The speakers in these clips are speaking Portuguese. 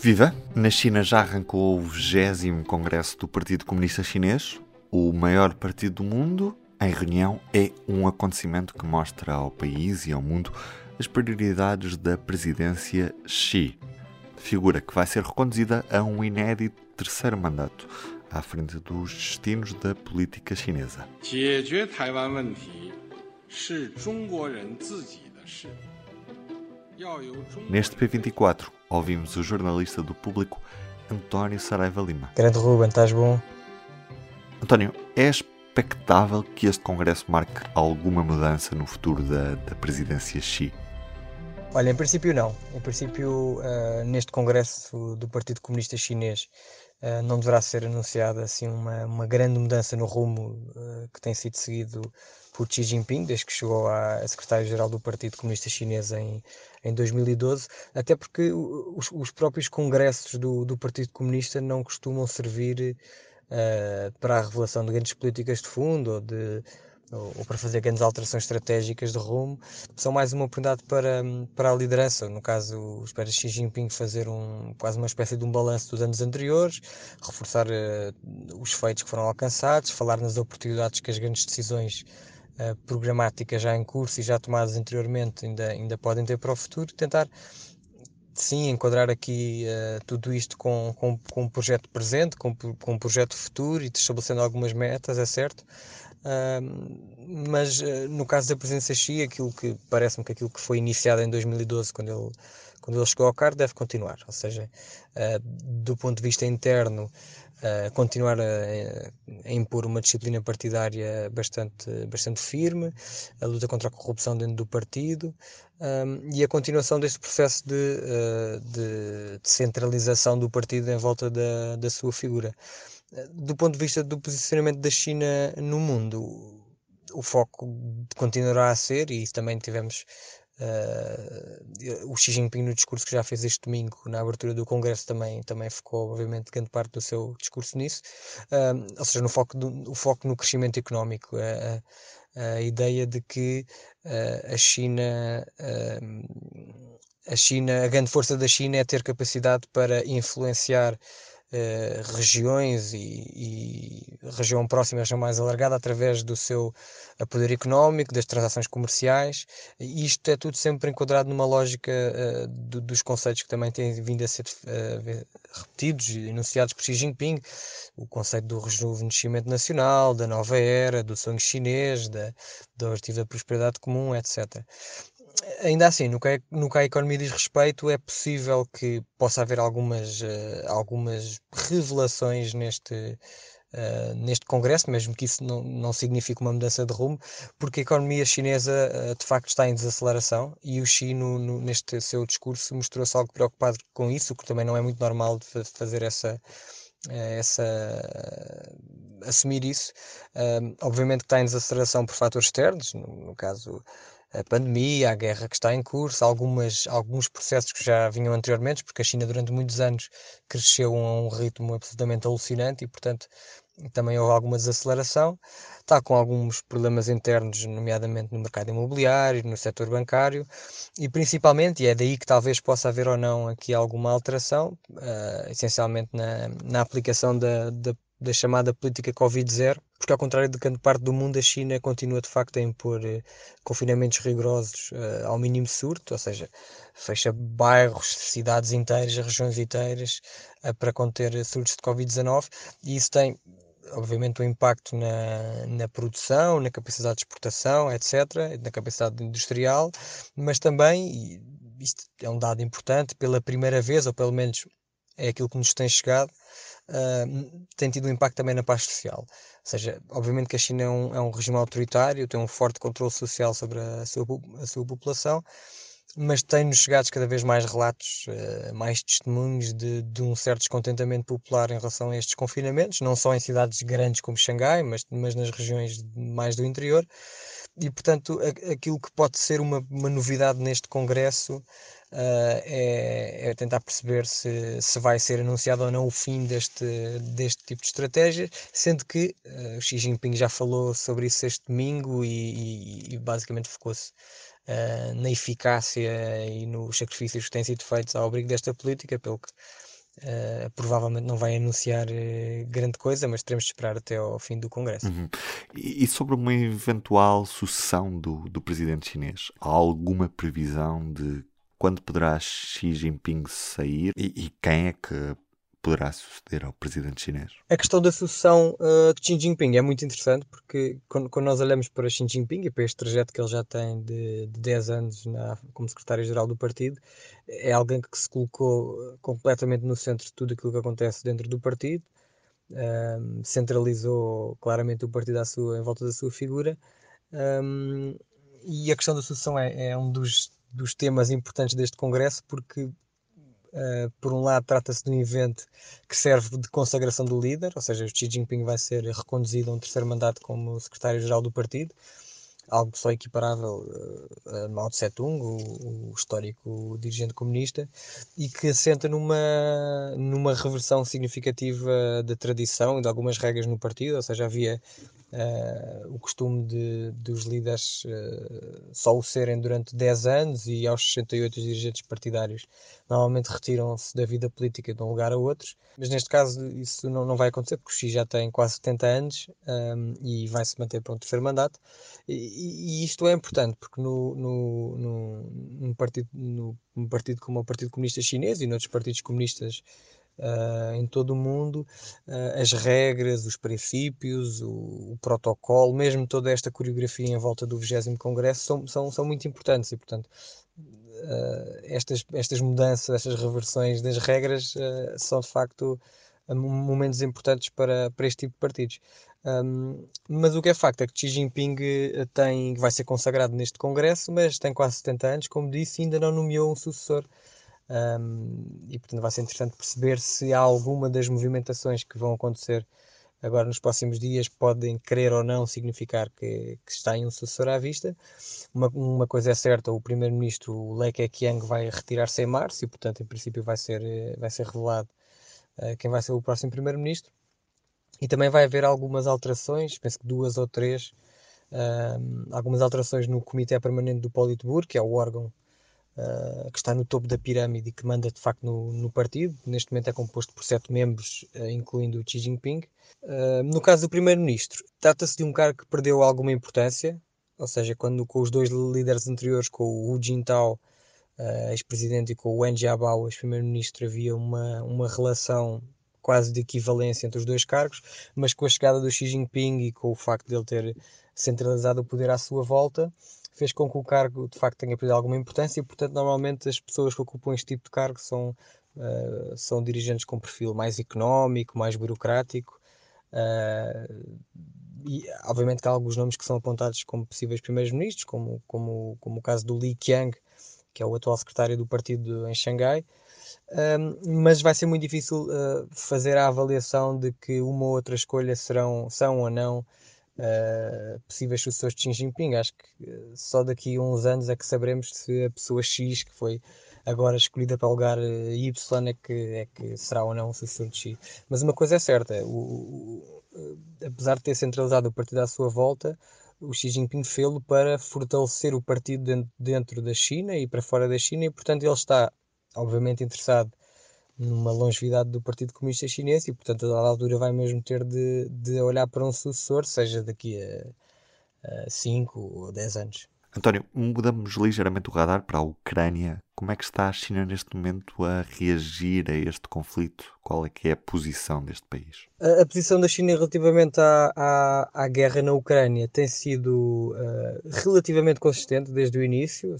Viva! Na China já arrancou o 20 Congresso do Partido Comunista Chinês, o maior partido do mundo. Em reunião é um acontecimento que mostra ao país e ao mundo as prioridades da presidência Xi, figura que vai ser reconduzida a um inédito terceiro mandato à frente dos destinos da política chinesa. Neste P24, ouvimos o jornalista do público António Saraiva Lima. Grande Ruben, estás bom? António, é expectável que este congresso marque alguma mudança no futuro da, da presidência Xi? Olha, em princípio não. Em princípio, uh, neste congresso do Partido Comunista Chinês uh, não deverá ser anunciada assim uma, uma grande mudança no rumo uh, que tem sido seguido por Xi Jinping, desde que chegou a secretário-geral do Partido Comunista Chinês em, em 2012, até porque os, os próprios congressos do, do, Partido Comunista não costumam servir uh, para a revelação de grandes políticas de fundo ou, de, ou, para fazer grandes alterações estratégicas de rumo, são mais uma oportunidade para, para a liderança. No caso, espera Xi Jinping fazer um, quase uma espécie de um balanço dos anos anteriores, reforçar uh, os feitos que foram alcançados, falar nas oportunidades que as grandes decisões uh, programáticas já em curso e já tomadas anteriormente ainda, ainda podem ter para o futuro, tentar sim enquadrar aqui uh, tudo isto com, com, com um projeto presente, com, com um projeto futuro e estabelecendo algumas metas, é certo. Uh, mas uh, no caso da presença Xi, aquilo que parece-me que aquilo que foi iniciado em 2012, quando ele, quando ele chegou ao cargo, deve continuar. Ou seja, do ponto de vista interno, uh, continuar a, a, impor uma disciplina partidária bastante, bastante firme, a luta contra a corrupção dentro do partido um, e a continuação deste processo de, uh, de, de, centralização do partido em volta da, da sua figura. Do ponto de vista do posicionamento da China no mundo, o foco continuará a ser, e também tivemos Uh, o Xi Jinping no discurso que já fez este domingo na abertura do Congresso também, também focou obviamente grande parte do seu discurso nisso uh, ou seja, no foco, do, o foco no crescimento económico a, a, ideia de que uh, a China a China, a grande força da China é ter capacidade para influenciar eh, regiões e, e, região próxima, região mais alargada, através do seu poder económico, das transações comerciais. E isto é tudo sempre enquadrado numa lógica uh, do, dos conceitos que também têm vindo a ser uh, repetidos e enunciados por Xi Jinping, o conceito do rejuvenescimento nacional, da nova era, do sonho chinês, da, objetivo da prosperidade comum, etc ainda assim, no que, no que a economia diz respeito, é possível que possa haver algumas, uh, algumas revelações neste, uh, neste Congresso, mesmo que isso não, não signifique uma mudança de rumo, porque a economia chinesa uh, de facto está em desaceleração e o Xi, no, no, neste seu discurso, mostrou-se algo preocupado com isso, o que também não é muito normal de fazer essa. essa assumir isso, obviamente que está em desaceleração por fatores externos, no, no caso a pandemia, a guerra que está em curso, algumas, alguns processos que já vinham anteriormente, porque a China durante muitos anos cresceu a um ritmo absolutamente alucinante e, portanto, também houve alguma desaceleração. Está com alguns problemas internos, nomeadamente no mercado imobiliário, no setor bancário e principalmente, e é daí que talvez possa haver ou não aqui alguma alteração, uh, essencialmente na, na aplicação da, da da chamada política Covid-0, porque ao contrário de grande parte do mundo, a China continua de facto a impor eh, confinamentos rigorosos eh, ao mínimo surto, ou seja, fecha bairros, cidades inteiras, regiões inteiras eh, para conter surtos de Covid-19 e isso tem obviamente um impacto na, na produção, na capacidade de exportação, etc., na capacidade industrial, mas também, isto é um dado importante, pela primeira vez, ou pelo menos é aquilo que nos tem chegado, uh, tem tido um impacto também na paz social. Ou seja, obviamente que a China é um, é um regime autoritário, tem um forte controle social sobre a sua, a sua população, mas tem-nos chegado cada vez mais relatos, uh, mais testemunhos de, de, um certo descontentamento popular em relação a estes confinamentos, não só em cidades grandes como Xangai, mas, mas nas regiões mais do interior. E, portanto, aquilo que pode ser uma, uma novidade neste Congresso uh, é, é, tentar perceber se, se vai ser anunciado ou não o fim deste, deste tipo de estratégia, sendo que uh, Xi Jinping já falou sobre isso este domingo e, e, e basicamente focou-se uh, na eficácia e nos sacrifícios que têm sido feitos ao abrigo desta política, pelo que Uh, provavelmente não vai anunciar uh, grande coisa, mas teremos de esperar até ao fim do Congresso. Uhum. E, e, sobre uma eventual sucessão do, do presidente chinês, há alguma previsão de quando poderá Xi Jinping sair e, e quem é que poderá suceder ao presidente chinês? A questão da sucessão uh, de Xi Jinping é muito interessante porque quando, quando, nós olhamos para Xi Jinping e para este trajeto que ele já tem de, de 10 anos na, como secretário-geral do partido, é alguém que se colocou completamente no centro de tudo aquilo que acontece dentro do partido, um, centralizou claramente o partido à sua, em volta da sua figura. Um, e a questão da sucessão é, é um dos dos temas importantes deste congresso, porque, uh, por um lado, trata-se de um evento que serve de consagração do líder, ou seja, Xi Jinping vai ser reconduzido a um terceiro mandato como secretário-geral do partido, algo só equiparável uh, a Mao Tse-tung, o, o, histórico dirigente comunista, e que assenta numa, numa reversão significativa da tradição e de algumas regras no partido, ou seja, havia uh, o costume de, dos líderes uh, só o serem durante 10 anos e aos 68 os dirigentes partidários normalmente retiram-se da vida política de um lugar a outros, mas neste caso isso não, não vai acontecer porque o Xi já tem quase 70 anos um, e vai se manter para um terceiro mandato. E, e isto é importante porque no, no, no, partido, no partido como o Partido Comunista Chinês e noutros partidos comunistas uh, em todo o mundo, uh, as regras, os princípios, o, o, protocolo, mesmo toda esta coreografia em volta do 20 Congresso são, são, são muito importantes e, portanto, uh, estas, estas mudanças, estas reversões das regras são de facto momentos importantes para, para este tipo de partidos. Um, mas o que é facto é que Xi Jinping tem, vai ser consagrado neste Congresso, mas tem quase 70 anos, como disse, e ainda não nomeou um sucessor um, e portanto vai ser interessante perceber se há alguma das movimentações que vão acontecer agora nos próximos dias podem querer ou não significar que, que está em um sucessor à vista. Uma, uma coisa é certa, o primeiro-ministro Lei Keqiang vai retirar-se em março e portanto em princípio vai ser, vai ser revelado uh, quem vai ser o próximo primeiro-ministro. E também vai haver algumas alterações, penso que duas ou três, algumas alterações no Comitê Permanente do Politburo, que é o órgão uh, que está no topo da pirâmide e que manda de facto no, no partido. Neste momento é composto por sete membros, uh, incluindo Xi Jinping. Uh, no caso do primeiro-ministro, trata-se de um cargo que perdeu alguma importância, ou seja, quando com os dois líderes anteriores, com o Hu Jintao, ex-presidente, e com o Wen Jiabao, ex-primeiro-ministro, havia uma, uma relação quase de equivalência entre os dois cargos, mas com a chegada do Xi Jinping e com o facto de ele ter centralizado o poder à sua volta, fez com que o cargo de facto tenha perdido alguma importância e, portanto, normalmente as pessoas que ocupam este tipo de cargo são, uh, são dirigentes com perfil mais económico, mais burocrático. Uh, e obviamente que há alguns nomes que são apontados como possíveis primeiros ministros, como, como, como o caso do Li Qiang, que é o atual secretário do partido em Xangai. Um, mas vai ser muito difícil uh, fazer a avaliação de que uma ou outra escolha serão, são ou não uh, possíveis sucessores de Xi Jinping. Acho que uh, só daqui a uns anos é que saberemos se a pessoa X, que foi agora escolhida para o lugar eh, Y, é que, é que será ou não o sucessor de Xi. Mas uma coisa é certa: o, o, apesar de ter centralizado o partido à sua volta, o Xi Jinping fê-lo para fortalecer o partido dentro, dentro da China e para fora da China, e portanto ele está, obviamente, interessado numa longevidade do Partido Comunista Chinês e, portanto, a dada altura vai mesmo ter de, de olhar para um sucessor, seja daqui a 5 ou 10 anos. António, mudamos ligeiramente o radar para a Ucrânia. Como é que está a China neste momento a reagir a este conflito? Qual é que é a posição deste país? A, a posição da China relativamente à, à, à, guerra na Ucrânia tem sido uh, relativamente consistente desde o início,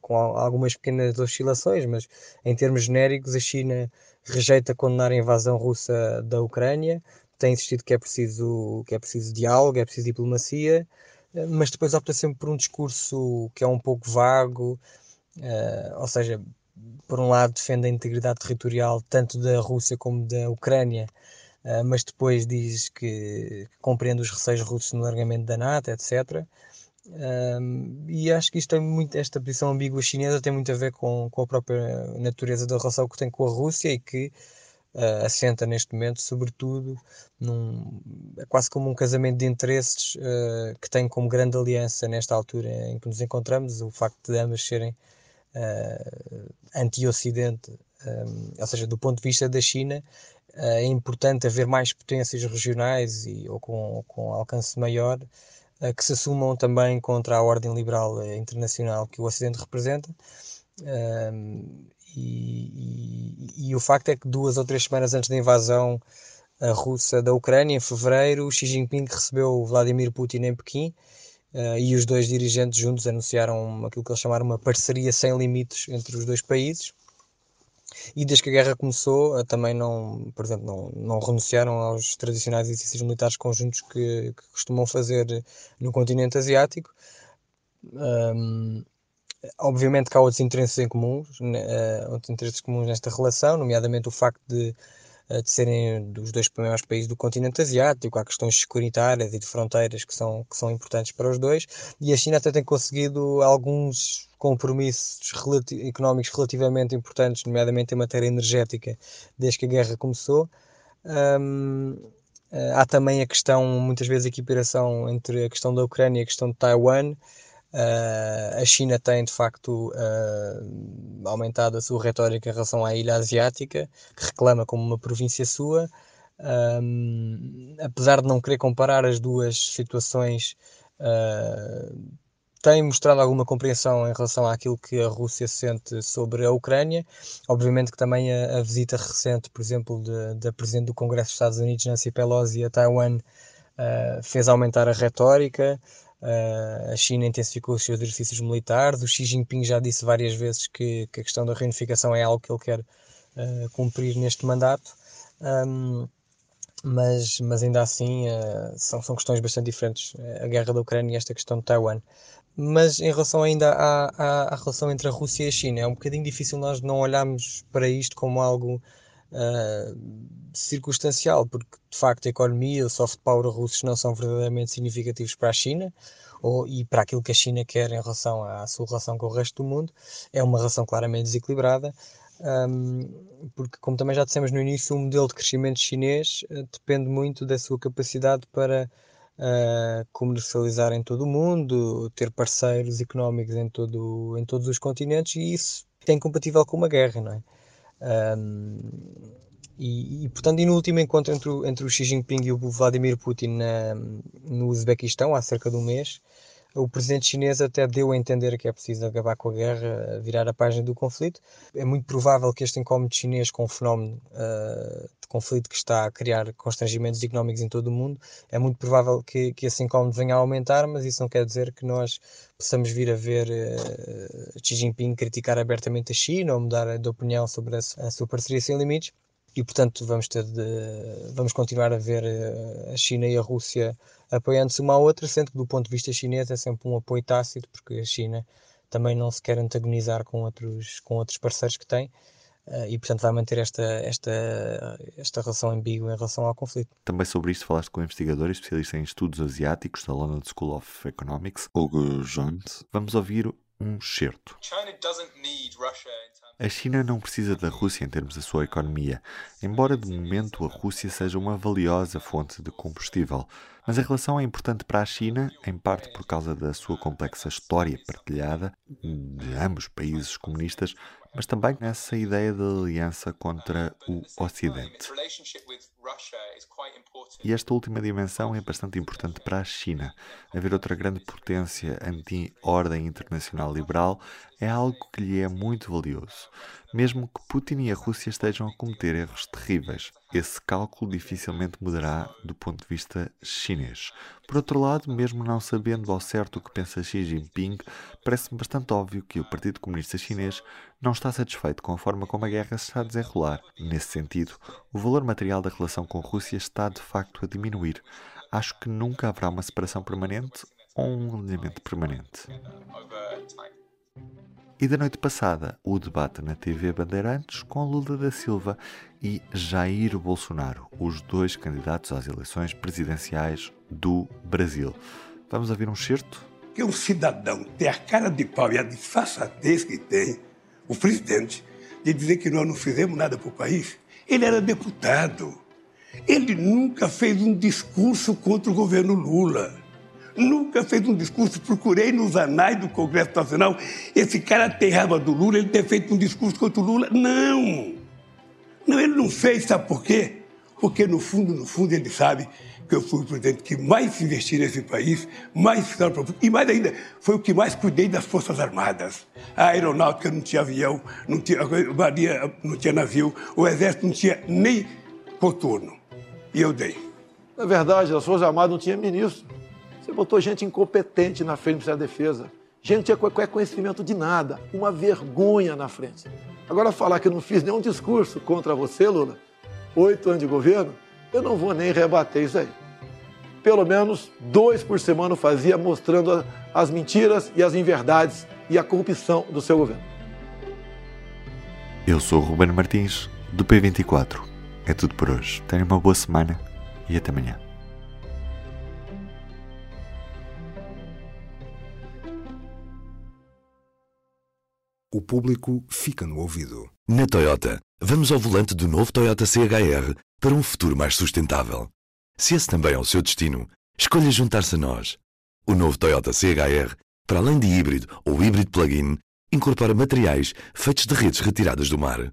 com algumas pequenas oscilações, mas em termos genéricos a China rejeita condenar a invasão russa da Ucrânia, tem insistido que é preciso, que é preciso diálogo, é preciso diplomacia, mas depois opta sempre por um discurso que é um pouco vago Uh, ou seja, por um lado defende a integridade territorial tanto da Rússia como da Ucrânia, uh, mas depois diz que, que compreende os receios russos no largamento da NATO, etc. Um, e acho que isto muito, esta posição ambígua chinesa tem muito a ver com, com a própria natureza da relação que tem com a Rússia e que uh, assenta neste momento, sobretudo, num, é quase como um casamento de interesses uh, que tem como grande aliança nesta altura em que nos encontramos, o facto de ambas serem uh, anti-Ocidente, um, ou seja, do ponto de vista da China, é importante haver mais potências regionais e, ou com, com alcance maior que se assumam também contra a ordem liberal internacional que o Ocidente representa. Um, e, e, e, o facto é que duas ou três semanas antes da invasão russa da Ucrânia, em fevereiro, Xi Jinping recebeu Vladimir Putin em Pequim uh, e os dois dirigentes juntos anunciaram aquilo que eles chamaram uma parceria sem limites entre os dois países. E desde que a guerra começou, uh, também não, por exemplo, não, não renunciaram aos tradicionais exercícios militares conjuntos que, que costumam fazer no continente asiático. Um, Obviamente que há outros interesses em comuns, uh, outros interesses comuns nesta relação, nomeadamente o facto de, uh, de serem dos dois primeiros países do continente asiático, há questões securitárias e de fronteiras que são, que são importantes para os dois, e a China até tem conseguido alguns compromissos relati económicos relativamente importantes, nomeadamente em matéria energética, desde que a guerra começou. Um, uh, há também a questão, muitas vezes, a equiparação entre a questão da Ucrânia e a questão de Taiwan, Uh, a China tem de facto uh, aumentado a sua retórica em relação à ilha asiática, que reclama como uma província sua. Um, apesar de não querer comparar as duas situações, uh, tem mostrado alguma compreensão em relação àquilo que a Rússia sente sobre a Ucrânia. Obviamente que também a, a visita recente, por exemplo, da Presidente do Congresso dos Estados Unidos, Nancy Pelosi, a Taiwan, fez aumentar a retórica. Uh, a China intensificou os seus exercícios militares. O Xi Jinping já disse várias vezes que, que a questão da reunificação é algo que ele quer uh, cumprir neste mandato. Um, mas, mas ainda assim uh, são, são questões bastante diferentes, a guerra da Ucrânia e esta questão de Taiwan. Mas em relação ainda à, à, à, relação entre a Rússia e a China, é um bocadinho difícil nós não olharmos para isto como algo uh, circunstancial, porque de facto a economia o soft power russos não são verdadeiramente significativos para a China ou, e para aquilo que a China quer em relação à sua relação com o resto do mundo. É uma relação claramente desequilibrada. Um, porque, como também já dissemos no início, o modelo de crescimento chinês uh, depende muito da sua capacidade para uh, comercializar em todo o mundo, ter parceiros económicos em, todo, em todos os continentes, e isso é incompatível com uma guerra, não é? Um, e, e, portanto, e no último encontro entre o, entre o Xi Jinping e o Vladimir Putin na, no Uzbequistão, há cerca de um mês, o presidente chinês até deu a entender que é preciso acabar com a guerra, virar a página do conflito. É muito provável que este incómodo chinês com o fenómeno uh, de conflito que está a criar constrangimentos económicos em todo o mundo, é muito provável que, que esse incómodo venha a aumentar, mas isso não quer dizer que nós possamos vir a ver uh, Xi Jinping criticar abertamente a China ou mudar de opinião sobre a, a sua parceria sem limites e portanto vamos ter de, vamos continuar a ver eh, a China e a Rússia apoiando-se uma à outra, sendo que do ponto de vista chinês é sempre um apoio tácito, porque a China também não se quer antagonizar com outros, com outros parceiros que tem. Uh, e portanto vai manter esta, esta, esta relação ambígua em relação ao conflito. Também sobre isto falaste com o investigador e especialista em estudos asiáticos da London School of Economics, Hugo Jones. Vamos ouvir um certo. A China não precisa da Rússia em termos da sua economia, embora de momento a Rússia seja uma valiosa fonte de combustível. Mas a relação é importante para a China, em parte por causa da sua complexa história partilhada de ambos países comunistas, mas também nessa ideia de aliança contra o Ocidente. E esta última dimensão é bastante importante para a China. Haver outra grande potência anti-ordem internacional liberal é algo que lhe é muito valioso. Mesmo que Putin e a Rússia estejam a cometer erros terríveis, esse cálculo dificilmente mudará do ponto de vista chinês. Por outro lado, mesmo não sabendo ao certo o que pensa Xi Jinping, parece-me bastante óbvio que o Partido Comunista Chinês não está satisfeito com a forma como a guerra se está a desenrolar. Nesse sentido, o valor material da relação com a Rússia está de facto a diminuir. Acho que nunca haverá uma separação permanente ou um alinhamento permanente. E da noite passada, o debate na TV Bandeirantes com Lula da Silva e Jair Bolsonaro, os dois candidatos às eleições presidenciais do Brasil. Vamos ouvir um certo? Que um cidadão tem a cara de pau e a disfarçatez que tem, o presidente, de dizer que nós não fizemos nada para o país. Ele era deputado. Ele nunca fez um discurso contra o governo Lula nunca fez um discurso. Procurei nos anais do Congresso Nacional. Esse cara tem raiva do Lula, ele ter feito um discurso contra o Lula. Não! Não, ele não fez, sabe por quê? Porque no fundo, no fundo, ele sabe que eu fui o presidente que mais investiu nesse país, mais fizeram e mais ainda, foi o que mais cuidei das Forças Armadas. A aeronáutica não tinha avião, não tinha, a marinha não tinha navio, o exército não tinha nem coturno. E eu dei. Na verdade, as Forças Armadas não tinham ministro. Você botou gente incompetente na frente do Ministério da Defesa. Gente que tinha qualquer conhecimento de nada. Uma vergonha na frente. Agora, falar que eu não fiz nenhum discurso contra você, Lula, oito anos de governo, eu não vou nem rebater isso aí. Pelo menos dois por semana eu fazia, mostrando as mentiras e as inverdades e a corrupção do seu governo. Eu sou Ruben Martins, do P24. É tudo por hoje. Tenha uma boa semana e até amanhã. o público fica no ouvido. Na Toyota, vamos ao volante do novo Toyota CHR para um futuro mais sustentável. Se esse também é o seu destino, escolha juntar-se a nós. O novo Toyota CHR, para além de híbrido ou híbrido plug-in, incorpora materiais feitos de redes retiradas do mar.